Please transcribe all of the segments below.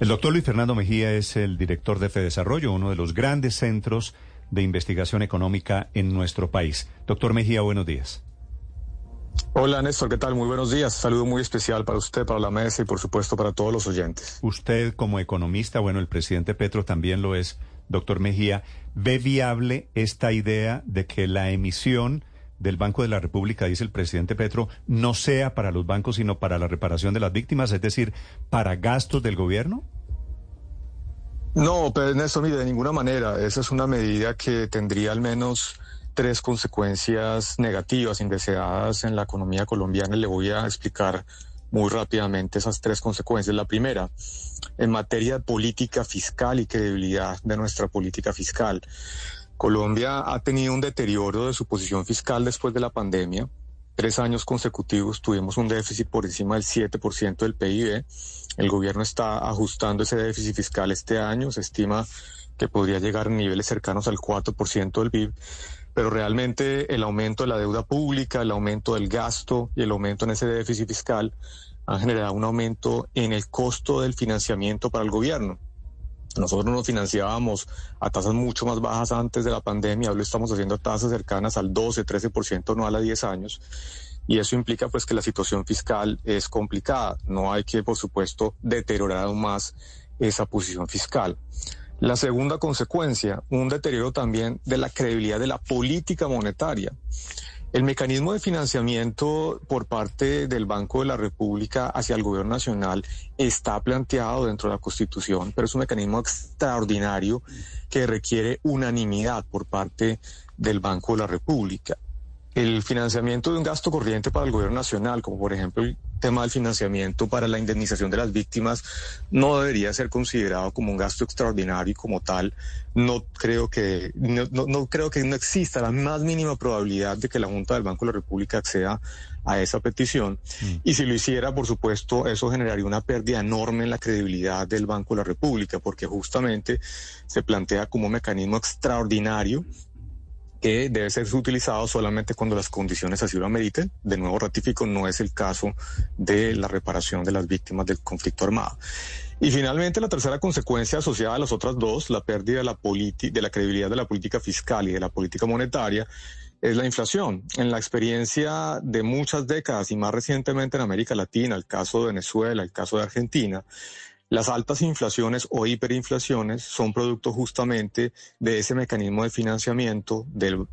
El doctor Luis Fernando Mejía es el director de FEDesarrollo, uno de los grandes centros de investigación económica en nuestro país. Doctor Mejía, buenos días. Hola Néstor, ¿qué tal? Muy buenos días. Saludo muy especial para usted, para la mesa y por supuesto para todos los oyentes. Usted como economista, bueno, el presidente Petro también lo es, doctor Mejía, ¿ve viable esta idea de que la emisión del Banco de la República, dice el presidente Petro, no sea para los bancos, sino para la reparación de las víctimas, es decir, para gastos del gobierno? No, pero Néstor, mire, de ninguna manera. Esa es una medida que tendría al menos tres consecuencias negativas indeseadas en la economía colombiana. Le voy a explicar muy rápidamente esas tres consecuencias. La primera, en materia de política fiscal y credibilidad de nuestra política fiscal. Colombia ha tenido un deterioro de su posición fiscal después de la pandemia. Tres años consecutivos tuvimos un déficit por encima del 7% del PIB. El gobierno está ajustando ese déficit fiscal este año. Se estima que podría llegar a niveles cercanos al 4% del PIB. Pero realmente el aumento de la deuda pública, el aumento del gasto y el aumento en ese déficit fiscal han generado un aumento en el costo del financiamiento para el gobierno. Nosotros nos financiábamos a tasas mucho más bajas antes de la pandemia, ahora lo estamos haciendo a tasas cercanas al 12, 13% anual a 10 años. Y eso implica pues que la situación fiscal es complicada. No hay que, por supuesto, deteriorar aún más esa posición fiscal. La segunda consecuencia, un deterioro también de la credibilidad de la política monetaria. El mecanismo de financiamiento por parte del Banco de la República hacia el gobierno nacional está planteado dentro de la Constitución, pero es un mecanismo extraordinario que requiere unanimidad por parte del Banco de la República. El financiamiento de un gasto corriente para el gobierno nacional, como por ejemplo el tema del financiamiento para la indemnización de las víctimas, no debería ser considerado como un gasto extraordinario y como tal, no creo que no, no, creo que no exista la más mínima probabilidad de que la Junta del Banco de la República acceda a esa petición. Mm. Y si lo hiciera, por supuesto, eso generaría una pérdida enorme en la credibilidad del Banco de la República, porque justamente se plantea como un mecanismo extraordinario que debe ser utilizado solamente cuando las condiciones así lo ameriten. De nuevo ratifico, no es el caso de la reparación de las víctimas del conflicto armado. Y finalmente, la tercera consecuencia asociada a las otras dos, la pérdida de la, de la credibilidad de la política fiscal y de la política monetaria, es la inflación. En la experiencia de muchas décadas y más recientemente en América Latina, el caso de Venezuela, el caso de Argentina, las altas inflaciones o hiperinflaciones son producto justamente de ese mecanismo de financiamiento del,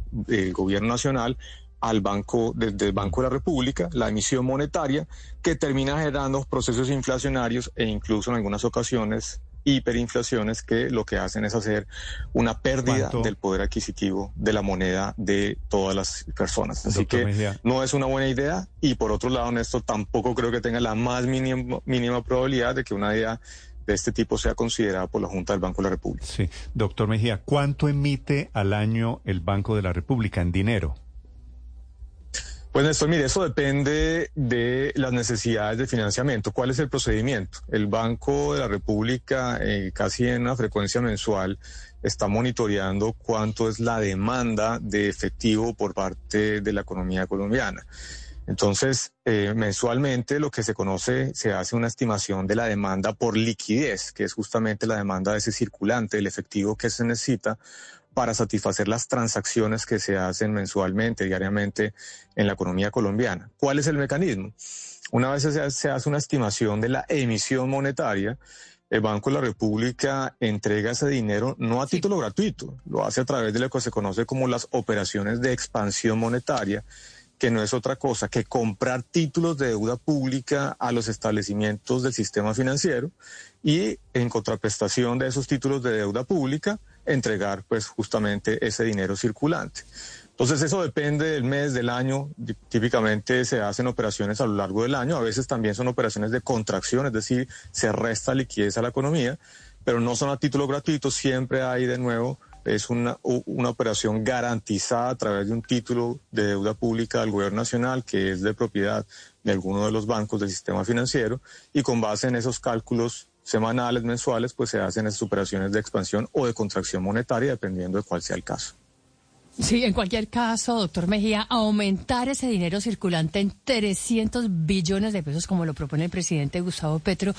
gobierno nacional al banco, desde el Banco de la República, la emisión monetaria, que termina generando procesos inflacionarios e incluso en algunas ocasiones hiperinflaciones que lo que hacen es hacer una pérdida del poder adquisitivo de la moneda de todas las personas. Así que no es una buena idea y por otro lado, esto tampoco creo que tenga la más mínima, mínima probabilidad de que una idea de este tipo sea considerada por la Junta del Banco de la República. Sí, doctor Mejía, ¿cuánto emite al año el Banco de la República en dinero? Pues Néstor, mire, eso depende de las necesidades de financiamiento. ¿Cuál es el procedimiento? El Banco de la República, eh, casi en una frecuencia mensual, está monitoreando cuánto es la demanda de efectivo por parte de la economía colombiana. Entonces, eh, mensualmente lo que se conoce, se hace una estimación de la demanda por liquidez, que es justamente la demanda de ese circulante, el efectivo que se necesita para satisfacer las transacciones que se hacen mensualmente, diariamente en la economía colombiana. ¿Cuál es el mecanismo? Una vez se hace una estimación de la emisión monetaria, el Banco de la República entrega ese dinero no a título gratuito, lo hace a través de lo que se conoce como las operaciones de expansión monetaria, que no es otra cosa que comprar títulos de deuda pública a los establecimientos del sistema financiero y en contraprestación de esos títulos de deuda pública, entregar pues justamente ese dinero circulante. Entonces eso depende del mes, del año. Típicamente se hacen operaciones a lo largo del año. A veces también son operaciones de contracción, es decir, se resta liquidez a la economía, pero no son a título gratuito. Siempre hay de nuevo, es una, una operación garantizada a través de un título de deuda pública del gobierno nacional que es de propiedad de alguno de los bancos del sistema financiero y con base en esos cálculos semanales, mensuales, pues se hacen esas operaciones de expansión o de contracción monetaria, dependiendo de cuál sea el caso. Sí, en cualquier caso, doctor Mejía, aumentar ese dinero circulante en 300 billones de pesos, como lo propone el presidente Gustavo Petro,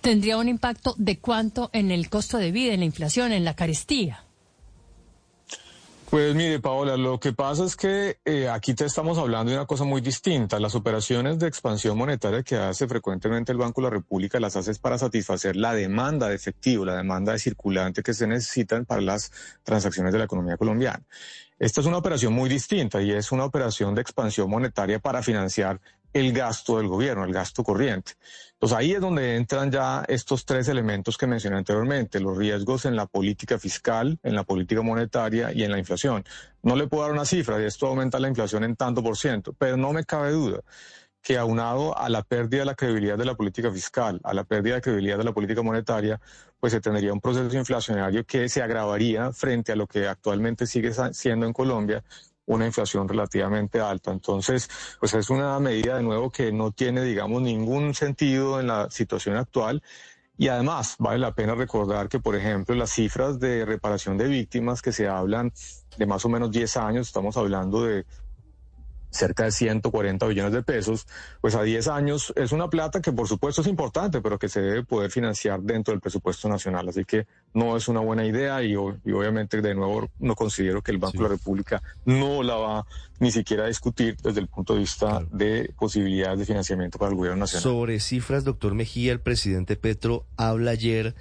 tendría un impacto de cuánto en el costo de vida, en la inflación, en la carestía. Pues mire, Paola, lo que pasa es que eh, aquí te estamos hablando de una cosa muy distinta. Las operaciones de expansión monetaria que hace frecuentemente el Banco de la República las hace para satisfacer la demanda de efectivo, la demanda de circulante que se necesitan para las transacciones de la economía colombiana. Esta es una operación muy distinta y es una operación de expansión monetaria para financiar el gasto del gobierno, el gasto corriente. Entonces ahí es donde entran ya estos tres elementos que mencioné anteriormente, los riesgos en la política fiscal, en la política monetaria y en la inflación. No le puedo dar una cifra, de esto aumenta la inflación en tanto por ciento, pero no me cabe duda que aunado a la pérdida de la credibilidad de la política fiscal, a la pérdida de credibilidad de la política monetaria, pues se tendría un proceso inflacionario que se agravaría frente a lo que actualmente sigue siendo en Colombia una inflación relativamente alta. Entonces, pues es una medida de nuevo que no tiene, digamos, ningún sentido en la situación actual. Y además, vale la pena recordar que, por ejemplo, las cifras de reparación de víctimas que se hablan de más o menos 10 años, estamos hablando de cerca de 140 billones de pesos, pues a 10 años es una plata que por supuesto es importante, pero que se debe poder financiar dentro del presupuesto nacional. Así que no es una buena idea y, obviamente de nuevo no considero que el Banco de la República no la va ni siquiera a discutir desde el punto de vista de posibilidades de financiamiento para el gobierno nacional. Sobre cifras, doctor Mejía, el presidente Petro habla ayer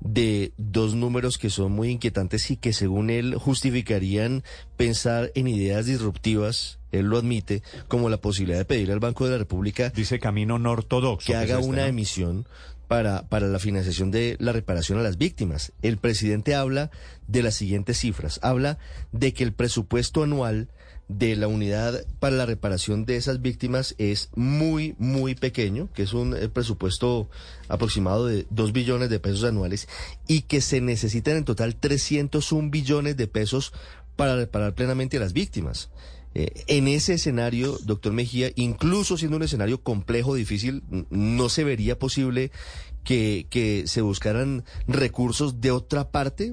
de dos números que son muy inquietantes y que según él justificarían pensar en ideas disruptivas, él lo admite, como la posibilidad de pedir al Banco de la República... Dice camino no ortodoxo. Que haga una emisión para, para la financiación de la reparación a las víctimas. El presidente habla de las siguientes cifras. Habla de que el presupuesto anual de la unidad para la reparación de esas víctimas es muy, muy pequeño, que es un eh, presupuesto aproximado de 2 billones de pesos anuales y que se necesitan en total 301 billones de pesos para reparar plenamente a las víctimas. Eh, en ese escenario, doctor Mejía, incluso siendo un escenario complejo, difícil, no se vería posible que, se buscaran recursos de otra parte.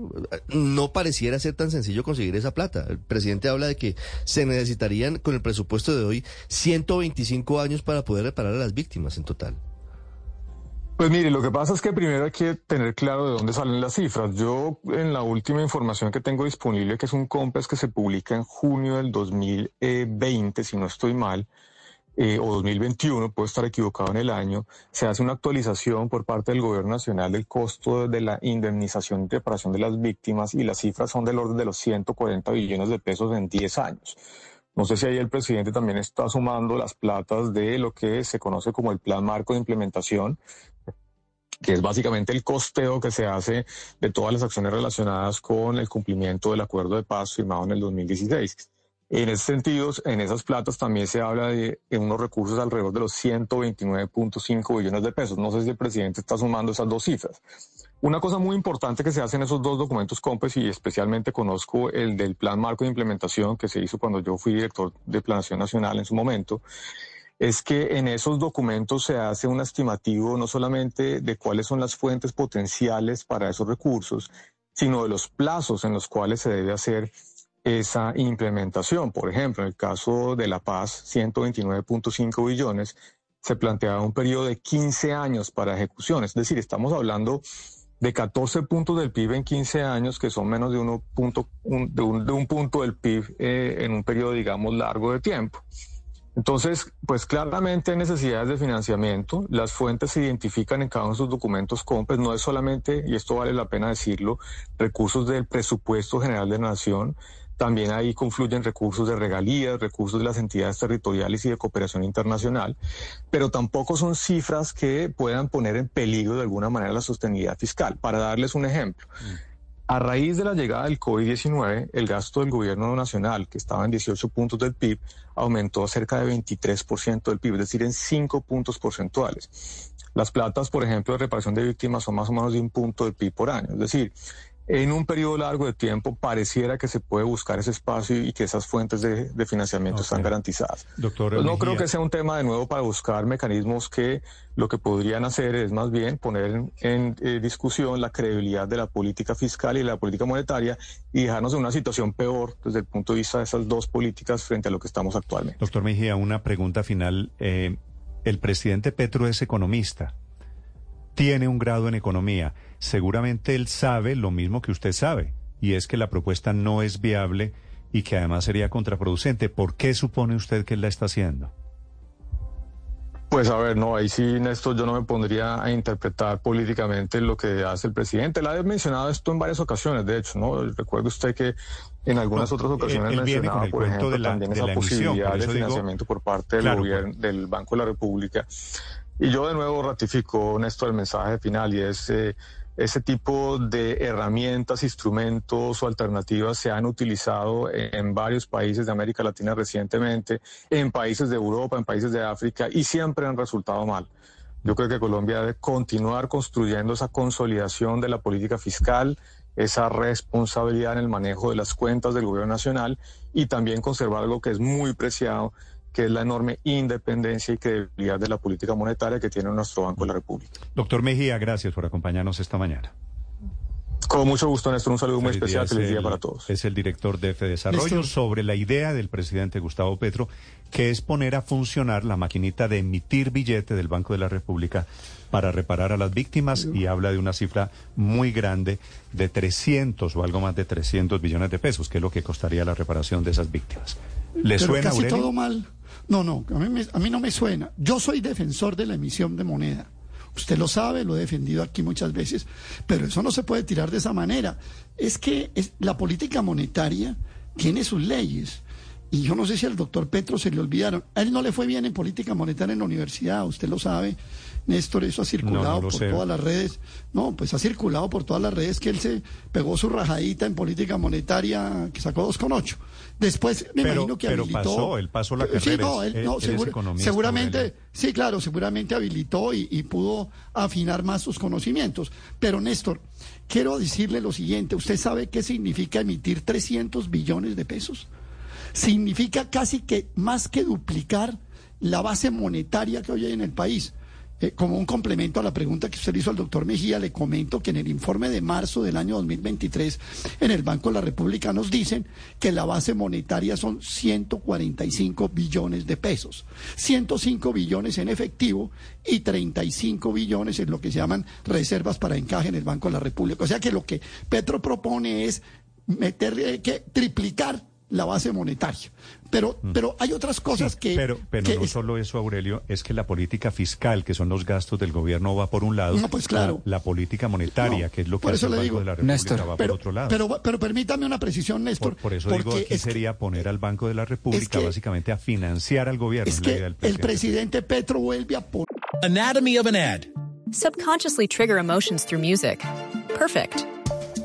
No pareciera ser tan sencillo conseguir esa plata. El presidente habla de que se necesitarían, con el presupuesto de hoy, 125 años para poder reparar a las víctimas en total. Pues mire, lo que pasa es que primero hay que tener claro de dónde salen las cifras. Yo en la última información que tengo disponible, que es un COMPES que se publica en junio del 2020, si no estoy mal, eh, o 2021, puedo estar equivocado en el año, se hace una actualización por parte del Gobierno Nacional del costo de la indemnización y reparación de las víctimas y las cifras son del orden de los 140 billones de pesos en 10 años. No sé si ahí el presidente también está sumando las platas de lo que se conoce como el Plan Marco de Implementación, que es básicamente el costeo que se hace de todas las acciones relacionadas con el cumplimiento del acuerdo de paz firmado en el 2016. En ese sentido, en esas platas también se habla de, unos recursos alrededor de los 129.5 billones de pesos. No sé si el presidente está sumando esas dos cifras. Una cosa muy importante que se hace en esos dos documentos COMPES y especialmente conozco el del Plan Marco de Implementación que se hizo cuando yo fui director de Planación Nacional en su momento, es que en esos documentos se hace un estimativo no solamente de cuáles son las fuentes potenciales para esos recursos, sino de los plazos en los cuales se debe hacer esa implementación. Por ejemplo, en el caso de La Paz, 129.5 billones, se planteaba un periodo de 15 años para ejecución. Es decir, estamos hablando de 14 puntos del PIB en 15 años, que son menos de, uno punto, de, un, punto del PIB eh, en un periodo, digamos, largo de tiempo. Entonces, pues claramente hay necesidades de financiamiento. Las fuentes se identifican en cada uno de sus documentos COMPES. No es solamente, y esto vale la pena decirlo, recursos del presupuesto general de la nación, también ahí confluyen recursos de regalías, recursos de las entidades territoriales y de cooperación internacional, pero tampoco son cifras que puedan poner en peligro de alguna manera la sostenibilidad fiscal. Para darles un ejemplo, A raíz de la llegada del COVID-19, el gasto del gobierno nacional, que estaba en 18 puntos del PIB, aumentó cerca de 23% del PIB, es decir, en 5 puntos porcentuales. Las platas, por ejemplo, de reparación de víctimas son más o menos de un punto del PIB por año. Es decir, en un periodo largo de tiempo pareciera que se puede buscar ese espacio y que esas fuentes de, financiamiento están garantizadas. Doctor no creo que sea un tema de nuevo para buscar mecanismos que lo que podrían hacer es más bien poner en, eh, discusión la credibilidad de la política fiscal y la política monetaria y dejarnos en una situación peor desde el punto de vista de esas dos políticas frente a lo que estamos actualmente. Doctor Mejía, una pregunta final. Eh, el presidente Petro es economista tiene un grado en economía. Seguramente él sabe lo mismo que usted sabe, y es que la propuesta no es viable y que además sería contraproducente. ¿Por qué supone usted que él la está haciendo? Pues a ver, no, ahí sí, Néstor, yo no me pondría a interpretar políticamente lo que hace el presidente. La ha mencionado esto en varias ocasiones, de hecho, ¿no? Recuerde usted que en algunas otras ocasiones mencionaba, por ejemplo, también esa posibilidad de financiamiento por parte del gobierno, del Banco de la República. Y yo de nuevo ratifico, Néstor, el mensaje final y es eh, ese tipo de herramientas, instrumentos o alternativas se han utilizado en varios países de América Latina recientemente, en países de Europa, en países de África y siempre han resultado mal. Yo creo que Colombia debe continuar construyendo esa consolidación de la política fiscal, esa responsabilidad en el manejo de las cuentas del gobierno nacional y también conservar algo que es muy preciado, que es la enorme independencia y credibilidad de la política monetaria que tiene nuestro Banco de la República. Doctor Mejía, gracias por acompañarnos esta mañana. Con mucho gusto, Néstor. Un saludo muy especial. Feliz día para todos. Es el director de F Desarrollo sobre la idea del presidente Gustavo Petro, que es poner a funcionar la maquinita de emitir billete del Banco de la República para reparar a las víctimas y habla de una cifra muy grande de 300 o algo más de 300 billones de pesos, que es lo que costaría la reparación de esas víctimas. ¿Le suena, casi todo mal. No, no, a mí, a mí no me suena. Yo soy defensor de la emisión de moneda. Usted lo sabe, lo he defendido aquí muchas veces, pero eso no se puede tirar de esa manera. Es que la política monetaria tiene sus leyes. Y yo no sé si al doctor Petro se le olvidaron. A él no le fue bien en política monetaria en la universidad, usted lo sabe. Néstor, eso ha circulado por todas las redes. No, pues ha circulado por todas las redes que él se pegó su rajadita en política monetaria que sacó 2,8. Después me imagino que pero habilitó. Pasó, él pasó la carrera. Sí, no, él, no, seguramente, sí, claro, seguramente habilitó y, y pudo afinar más sus conocimientos. Pero Néstor, quiero decirle lo siguiente: ¿usted sabe qué significa emitir 300 billones de pesos? Significa casi que más que duplicar la base monetaria que hoy hay en el país. Eh, como un complemento a la pregunta que usted hizo al doctor Mejía, le comento que en el informe de marzo del año 2023 en el Banco de la República nos dicen que la base monetaria son 145 billones de pesos, 105 billones en efectivo y 35 billones en lo que se llaman reservas para encaje en el Banco de la República. O sea que lo que Petro propone es meter, que triplicar la base monetaria. Pero, mm. pero hay otras cosas que... Pero, pero no solo eso, Aurelio, es que la política fiscal, que son los gastos del gobierno, va por un lado. No, pues claro. La, política monetaria, que es lo que hace el Banco de la República, va por otro lado. Pero, pero permítame una precisión, Néstor. Por, eso digo, aquí sería poner al Banco de la República básicamente a financiar al gobierno. Es que el presidente Petro vuelve a... Por... Anatomy of an ad. Subconsciously trigger emotions through music. Perfect.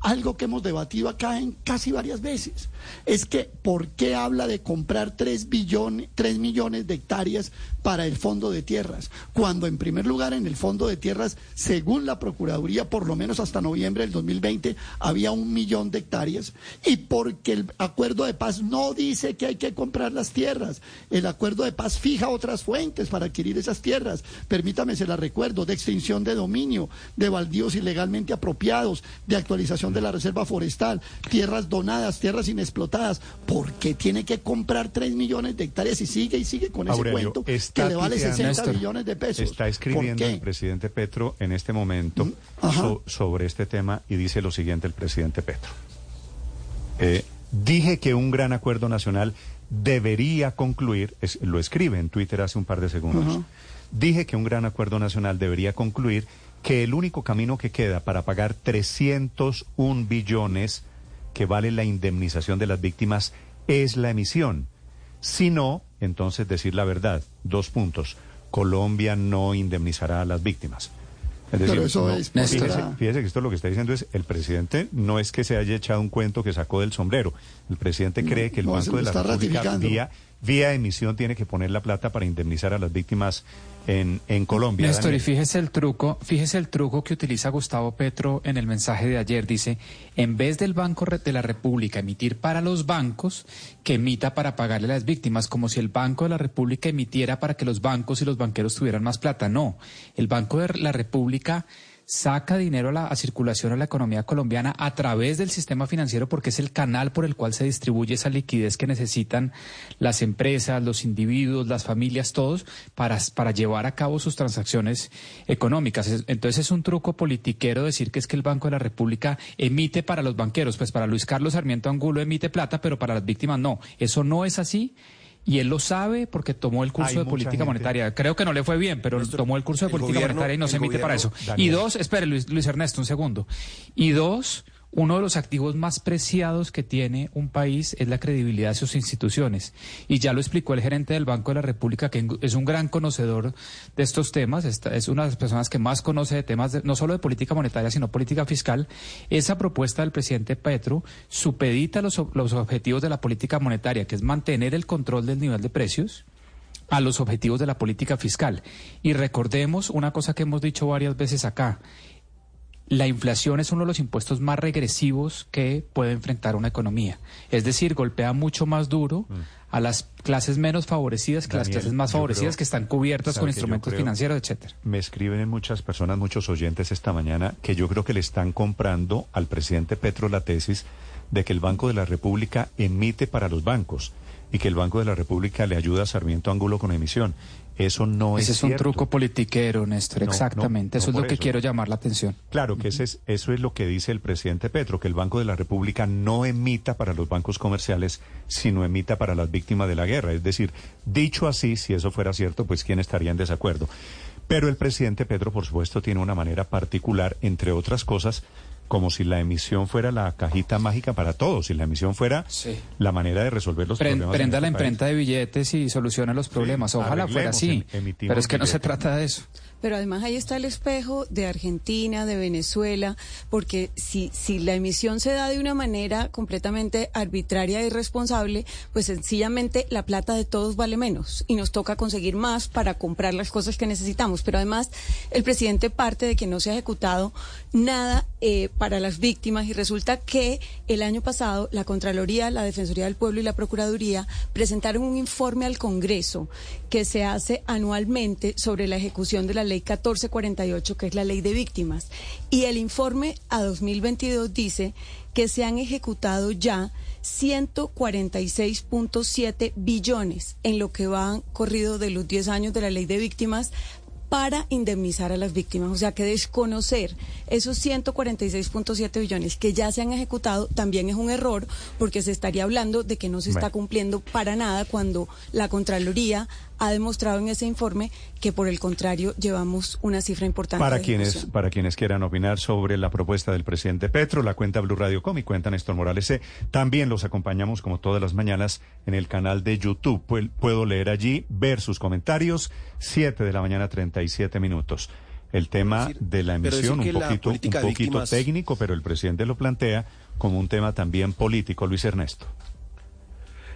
algo que hemos debatido acá en casi varias veces. Es que, ¿por qué habla de comprar 3, billones, 3 millones de hectáreas para el Fondo de Tierras? Cuando, en primer lugar, en el Fondo de Tierras, según la Procuraduría, por lo menos hasta noviembre del 2020, había un millón de hectáreas. Y porque el acuerdo de paz no dice que hay que comprar las tierras. El acuerdo de paz fija otras fuentes para adquirir esas tierras. Permítame, se las recuerdo, de extinción de dominio, de baldíos ilegalmente apropiados, de actualización de la reserva forestal, tierras donadas, tierras inexplotadas. ¿Por qué tiene que comprar 3 millones de hectáreas y sigue y sigue con ese cuento que le vale 60 millones de pesos? Está escribiendo el presidente Petro en este momento mm, sobre este tema y dice lo siguiente el presidente Petro. Eh, Dije que un gran acuerdo nacional debería concluir, lo escribe en Twitter hace un par de segundos, dije que un gran acuerdo nacional debería concluir que el único camino que queda para pagar 301 billones que vale la indemnización de las víctimas es la emisión. Si no, entonces decir la verdad. Dos puntos. Colombia no indemnizará a las víctimas. Es decir, eso es fíjese, que esto lo que está diciendo es, el presidente no es que se haya echado un cuento que sacó del sombrero. El presidente cree que el Banco de la República vía, vía emisión tiene que poner la plata para indemnizar a las víctimas en, en Colombia. Néstor, y fíjese el truco, fíjese el truco que utiliza Gustavo Petro en el mensaje de ayer. Dice, en vez del Banco de la República emitir para los bancos, que emita para pagarle a las víctimas, como si el Banco de la República emitiera para que los bancos y los banqueros tuvieran más plata. No, el Banco de la República saca dinero a, la, circulación a la economía colombiana a través del sistema financiero porque es el canal por el cual se distribuye esa liquidez que necesitan las empresas, los individuos, las familias, todos, para, para llevar a cabo sus transacciones económicas. Entonces es un truco politiquero decir que es que el Banco de la República emite para los banqueros, pues para Luis Carlos Sarmiento Angulo emite plata, pero para las víctimas no. Eso no es así y él lo sabe porque tomó el curso de política monetaria. Creo que no le fue bien, pero tomó el curso de política monetaria y no se emite para eso. Y dos, espere Luis, Luis Ernesto, un segundo. Y dos, uno de los activos más preciados que tiene un país es la credibilidad de sus instituciones. Y ya lo explicó el gerente del Banco de la República, que es un gran conocedor de estos temas, es una de las personas que más conoce de temas no solo de política monetaria, sino política fiscal. Esa propuesta del presidente Petro supedita los, los objetivos de la política monetaria, que es mantener el control del nivel de precios a los objetivos de la política fiscal. Y recordemos una cosa que hemos dicho varias veces acá, la inflación es uno de los impuestos más regresivos que puede enfrentar una economía. Es decir, golpea mucho más duro mm. a las clases menos favorecidas que las clases más favorecidas que están cubiertas con instrumentos financieros, etcétera. Me escriben muchas personas, muchos oyentes esta mañana que yo creo que le están comprando al presidente Petro la tesis de que el Banco de la República emite para los bancos y que el Banco de la República le ayuda a Sarmiento Ángulo con emisión. Eso no ese es Ese es un truco politiquero, Néstor, exactamente. eso es lo que quiero llamar la atención. Claro, que ese es, eso es lo que dice el presidente Petro, que el Banco de la República no emita para los bancos comerciales, sino emita para las víctimas de la guerra. Es decir, dicho así, si eso fuera cierto, pues ¿quién estaría en desacuerdo? Pero el presidente Petro, por supuesto, tiene una manera particular, entre otras cosas, como si la emisión fuera la cajita mágica para todos, si la emisión fuera la manera de resolver los problemas. Prenda la este imprenta de billetes y solucione los problemas. Ojalá fuera así. pero es que no se trata de eso. Pero además ahí está el espejo de Argentina, de Venezuela, porque si, si la emisión se da de una manera completamente arbitraria e irresponsable, pues sencillamente la plata de todos vale menos y nos toca conseguir más para comprar las cosas que necesitamos. Pero además el presidente parte de que no se ha ejecutado nada eh, para las víctimas y resulta que el año pasado la Contraloría, la Defensoría del Pueblo y la Procuraduría presentaron un informe al Congreso que se hace anualmente sobre la ejecución de la ley 1448, que es la ley de víctimas. Y el informe a 2022 dice que se han ejecutado ya 146.7 billones en lo que van corrido de los 10 años de la ley de víctimas para indemnizar a las víctimas. O sea que desconocer esos 146.7 billones que ya se han ejecutado también es un error porque se estaría hablando de que no se está cumpliendo para nada cuando la Contraloría ha demostrado en ese informe que por el contrario llevamos una cifra importante. Para quienes para quienes quieran opinar sobre la propuesta del presidente Petro, la cuenta Blue Radio Com y cuenta Néstor Morales También los acompañamos como todas las mañanas en el canal de YouTube. Puedo leer allí, ver sus comentarios. 7 de la mañana, 37 minutos. El tema de la emisión, un poquito, un poquito técnico, pero el presidente lo plantea como un tema también político, Luis Ernesto.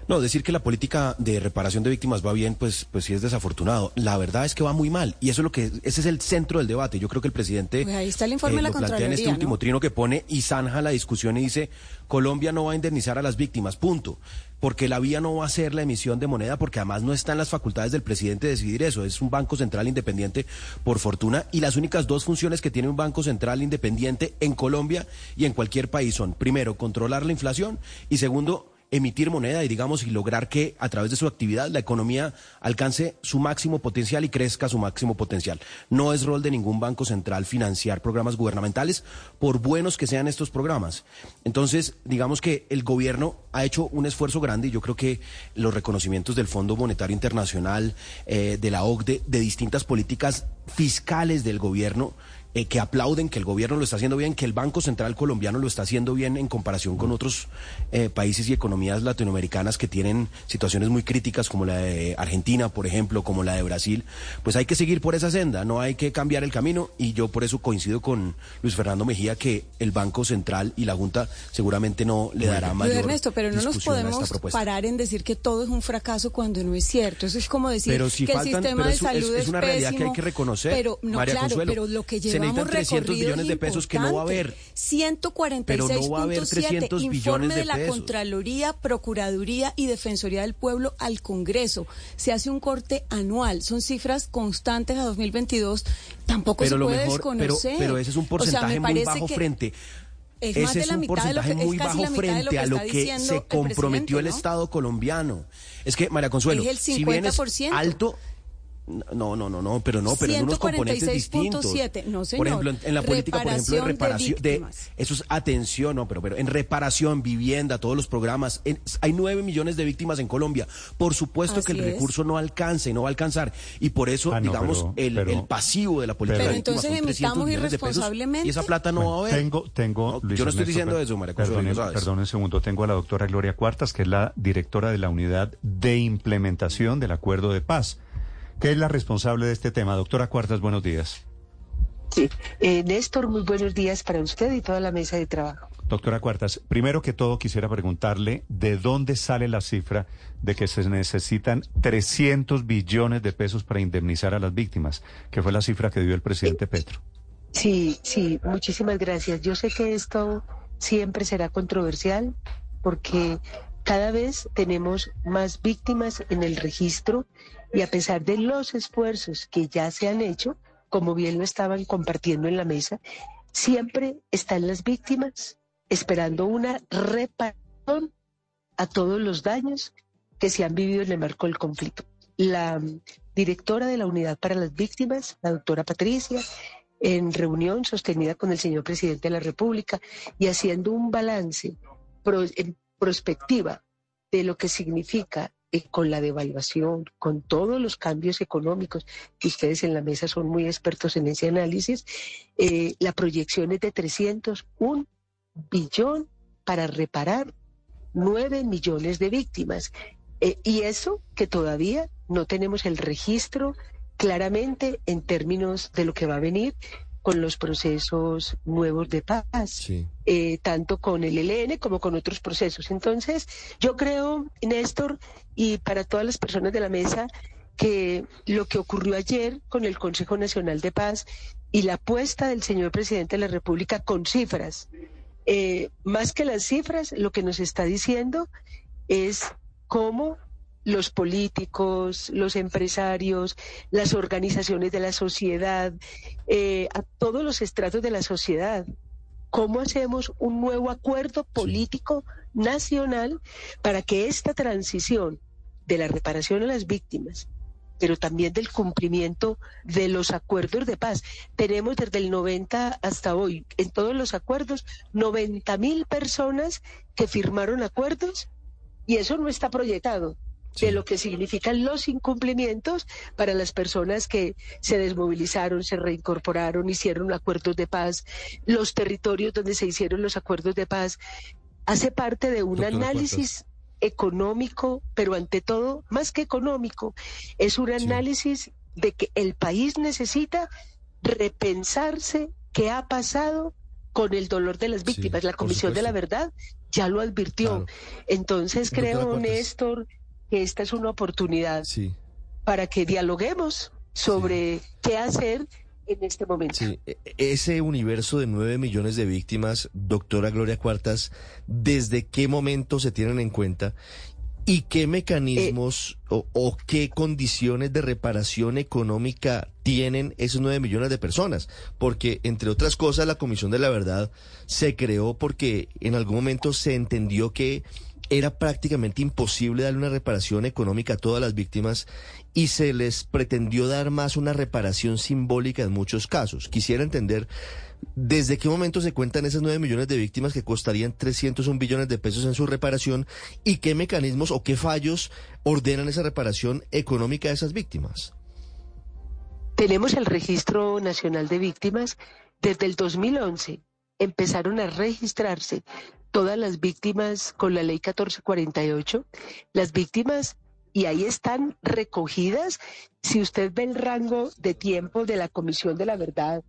No, decir que la política de reparación de víctimas va bien, pues, pues sí es desafortunado. La verdad es que va muy mal y eso es lo que ese es el centro del debate. Yo creo que el presidente pues ahí está el informe de la lo plantea en este último trino que pone y zanja la discusión y dice Colombia no va a indemnizar a las víctimas, punto. Porque la vía no va a ser la emisión de moneda, porque además no está en las facultades del presidente decidir eso. Es un banco central independiente, por fortuna, y las únicas dos funciones que tiene un banco central independiente en Colombia y en cualquier país son, primero, controlar la inflación y segundo, emitir moneda y digamos y lograr que a través de su actividad la economía alcance su máximo potencial y crezca su máximo potencial. No es rol de ningún banco central financiar programas gubernamentales por buenos que sean estos programas. Entonces, digamos que el gobierno ha hecho un esfuerzo grande y yo creo que los reconocimientos del Fondo Monetario Internacional, eh, de la OCDE, de distintas políticas fiscales del gobierno eh, que aplauden que el gobierno lo está haciendo bien, que el Banco Central colombiano lo está haciendo bien en comparación con otros eh, países y economías latinoamericanas que tienen situaciones muy críticas como la de Argentina, por ejemplo, como la de Brasil, pues hay que seguir por esa senda, no hay que cambiar el camino y yo por eso coincido con Luis Fernando Mejía que el Banco Central y la Junta seguramente no le dará mayor Ernesto, pero no nos podemos parar en decir que todo es un fracaso cuando no es cierto. Eso es como decir que el sistema de salud es, es, una realidad que hay que reconocer. Pero no, María claro, Consuelo, pero lo que lleva necesitan 300 billones de pesos que no va a haber. 146.7 pero no va a haber 300 informe billones de, de la pesos. Contraloría, Procuraduría y Defensoría del Pueblo al Congreso. Se hace un corte anual, son cifras constantes a 2022. Tampoco pero se puede mejor, pero, desconocer. pero ese es un O sea, porcentaje muy bajo que frente es ese es un porcentaje que- muy bajo frente a lo que se el comprometió el ¿no? Estado colombiano. Es que, María Consuelo, Es el si bien es 50%. alto, no, no, no, no, pero no, pero en unos componentes distintos. 146.7, no, Por señor. ejemplo, en, en la política, por ejemplo, de Reparación de reparación, de, eso es atención, no, pero, pero en reparación, vivienda, todos los programas, en- hay nueve millones de víctimas en Colombia. Por supuesto que el es. recurso no alcanza y no va a alcanzar. Y por eso, Ah, no, digamos, pero- el, pero- el pasivo de la política pero de víctimas entonces son 300 emitamos millones de pesos, irresponsablemente. Y esa plata no va a haber. Tengo, tengo, No, Luis yo no estoy Ernesto, diciendo eso, María sabes. perdone un segundo. Tengo a la doctora Gloria Cuartas, que es la directora de la unidad de implementación del acuerdo de paz. Que es la responsable de este tema? Doctora Cuartas, buenos días. Sí, eh, Néstor, muy buenos días para usted y toda la mesa de trabajo. Doctora Cuartas, primero que todo quisiera preguntarle de dónde sale la cifra de que se necesitan 300 billones de pesos para indemnizar a las víctimas, que fue la cifra que dio el presidente Petro. Sí, sí, muchísimas gracias. Yo sé que esto siempre será controversial porque cada vez tenemos más víctimas en el registro y a pesar de los esfuerzos que ya se han hecho, como bien lo estaban compartiendo en la mesa, siempre están las víctimas esperando una reparación a todos los daños que se han vivido en el marco del conflicto. La mm, directora de la Unidad para las Víctimas, la doctora Patricia, en reunión sostenida con el señor presidente de la República y haciendo un balance en prospectiva de lo que significa eh, con la devaluación, con todos los cambios económicos, que ustedes en la mesa son muy expertos en ese análisis, eh, la proyección es de 301 billón para reparar 9 millones de víctimas. Eh, y eso que todavía no tenemos el registro claramente en términos de lo que va a venir con los procesos nuevos de paz, Sí. eh, tanto con el ELN como con otros procesos. Entonces, yo creo, Néstor, y para todas las personas de la mesa, que lo que ocurrió ayer con el Consejo Nacional de Paz y la apuesta del señor presidente de la República con cifras, eh, más que las cifras, lo que nos está diciendo es cómo los políticos, los empresarios, las organizaciones de la sociedad, eh, a todos los estratos de la sociedad, cómo hacemos un nuevo acuerdo político nacional para que esta transición de la reparación a las víctimas, pero también del cumplimiento de los acuerdos de paz. Tenemos desde el 90 hasta hoy, en todos los acuerdos, 90 mil personas que firmaron acuerdos y eso no está proyectado Sí. de lo que significan los incumplimientos para las personas que se desmovilizaron, se reincorporaron, hicieron acuerdos de paz, los territorios donde se hicieron los acuerdos de paz. Hace parte de un Doctora análisis económico, pero ante todo, más que económico, es un Sí. análisis de que el país necesita repensarse qué ha pasado con el dolor de las Sí, víctimas. la Comisión de la. Verdad ya lo advirtió. Claro. Entonces creo. Néstor, que esta es una oportunidad Sí. para que dialoguemos sobre qué hacer en este momento. Sí, e- ese universo de 9 millones de víctimas, doctora Gloria Cuartas, ¿desde qué momento se tienen en cuenta? ¿Y qué mecanismos o, o qué condiciones de reparación económica tienen esos 9 millones de personas? Porque, entre otras cosas, la Comisión de la Verdad se creó porque en algún momento se entendió que era prácticamente imposible darle una reparación económica a todas las víctimas y se les pretendió dar más una reparación simbólica en muchos casos. Quisiera entender desde qué momento se cuentan esas 9 millones de víctimas que costarían 301 billones de pesos en su reparación y qué mecanismos o qué fallos ordenan esa reparación económica de esas víctimas. Tenemos el Registro Nacional de Víctimas desde el 2011 empezaron a registrarse todas las víctimas con la ley 1448, las víctimas, y ahí están recogidas, si usted ve el rango de tiempo de la Comisión de la Verdad,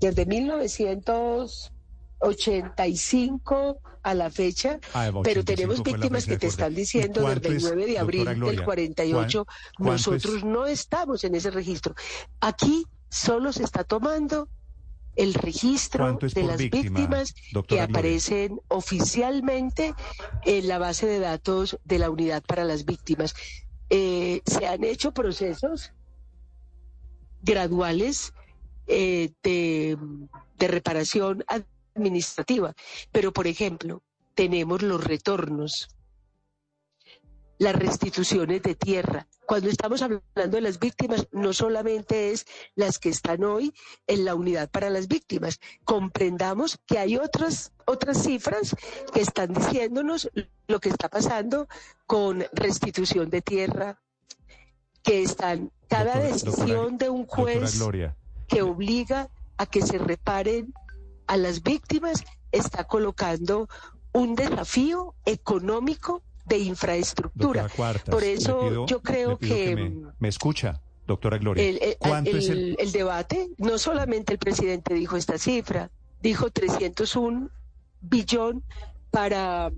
desde 1985 a la fecha, ah, pero tenemos víctimas que te están diciendo desde el 9 de abril del 48, nosotros no estamos en ese registro. Aquí solo se está tomando el registro de las víctimas que aparecen oficialmente en la base de datos de la unidad para las víctimas. Eh, se han hecho procesos graduales eh, de, de reparación administrativa, pero por ejemplo, tenemos los retornos las restituciones de tierra. Cuando estamos hablando de las víctimas, no solamente es las que están hoy en la unidad para las víctimas. Comprendamos que hay otras, otras cifras que están diciéndonos lo que está pasando con restitución de tierra, que están cada decisión de un juez que obliga a que se reparen a las víctimas está colocando un desafío económico de infraestructura. Por eso yo creo que, me, escucha. Doctora Gloria, el, el, debate, no solamente el presidente dijo esta cifra, dijo 301 billón para,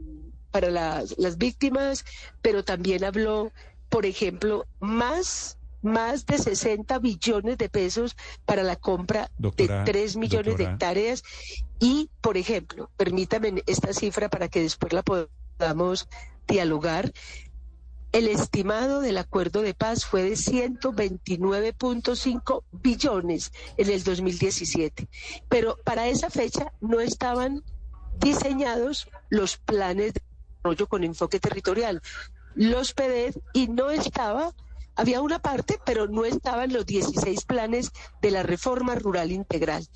para las, las víctimas, pero también habló, por ejemplo, más más de 60 billones de pesos para la compra de 3 millones de hectáreas y, por ejemplo, permítame esta cifra para que después la podamos dialogar, el estimado del acuerdo de paz fue de 129.5 billones en el 2017, pero para esa fecha no estaban diseñados los planes de desarrollo con enfoque territorial, los PDED, y no estaba, había una parte, pero no estaban los 16 planes de la reforma rural integral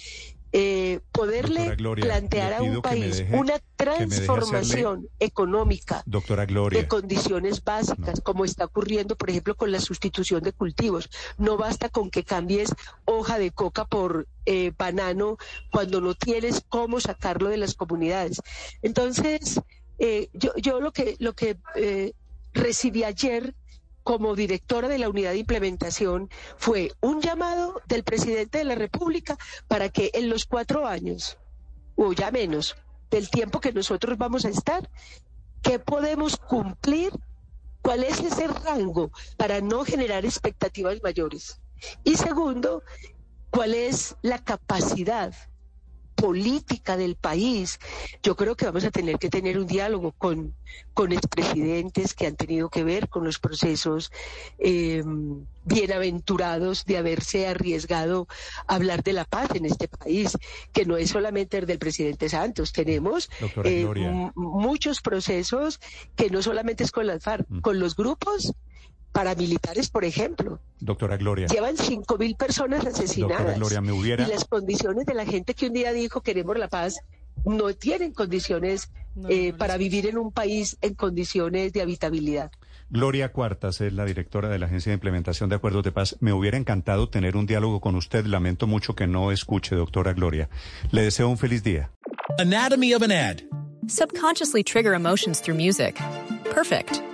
eh, poderle plantear a un país una transformación económica de condiciones básicas, como está ocurriendo, por ejemplo, con la sustitución de cultivos. No basta con que cambies hoja de coca por eh, banano cuando no tienes cómo sacarlo de las comunidades. Entonces, eh, yo, yo lo que, lo que eh, recibí ayer como directora de la unidad de implementación fue un llamado del presidente de la República para que en los cuatro años, o ya menos, del tiempo que nosotros vamos a estar, ¿qué podemos cumplir? ¿Cuál es ese rango para no generar expectativas mayores? Y segundo, ¿cuál es la capacidad política del país. Yo creo que vamos a tener que tener un diálogo con, con expresidentes que han tenido que ver con los procesos em, bienaventurados de haberse arriesgado a hablar de la paz en este país, que no es solamente el del presidente Santos. Tenemos eh, muchos procesos que no solamente es con las FARC, mm. con los grupos paramilitares, por ejemplo. Doctora Gloria. Llevan cinco mil personas asesinadas. Doctora Gloria, me hubiera... Y las condiciones de la gente que un día dijo queremos la paz no tienen condiciones eh, para vivir en un país en condiciones de habitabilidad. Gloria Cuartas es la directora de la Agencia de Implementación de Acuerdos de Paz. Me hubiera encantado tener un diálogo con usted. Lamento mucho que no escuche, doctora Gloria. Le deseo un feliz día. Anatomy of an ad. Subconsciously trigger emotions through music. Perfect.